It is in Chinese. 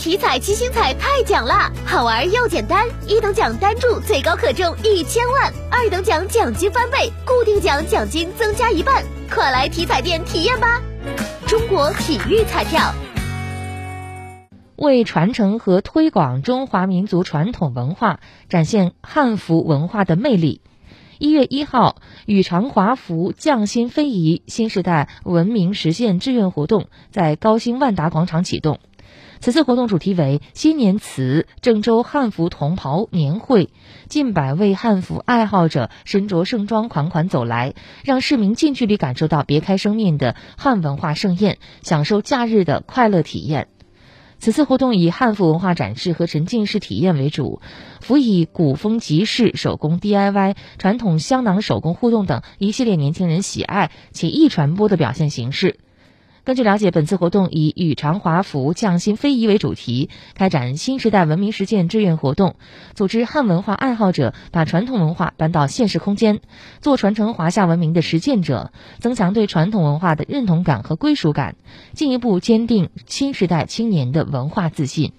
体彩七星彩太奖啦，好玩又简单，一等奖单注最高可中一千万，二等奖奖金翻倍，固定奖奖金增加一半，快来体彩店体验吧！中国体育彩票。为传承和推广中华民族传统文化，展现汉服文化的魅力。一月一号，羽长华服匠心非遗新时代文明实现志愿活动在高新万达广场启动。此次活动主题为“新年词郑州汉服同袍年会”，近百位汉服爱好者身着盛装款款走来，让市民近距离感受到别开生面的汉文化盛宴，享受假日的快乐体验。此次活动以汉服文化展示和沉浸式体验为主，辅以古风集市、手工 DIY、传统香囊手工互动等一系列年轻人喜爱且易传播的表现形式。根据了解，本次活动以“与长华服，匠心非遗”为主题，开展新时代文明实践志愿活动，组织汉文化爱好者把传统文化搬到现实空间，做传承华夏文明的实践者，增强对传统文化的认同感和归属感，进一步坚定新时代青年的文化自信。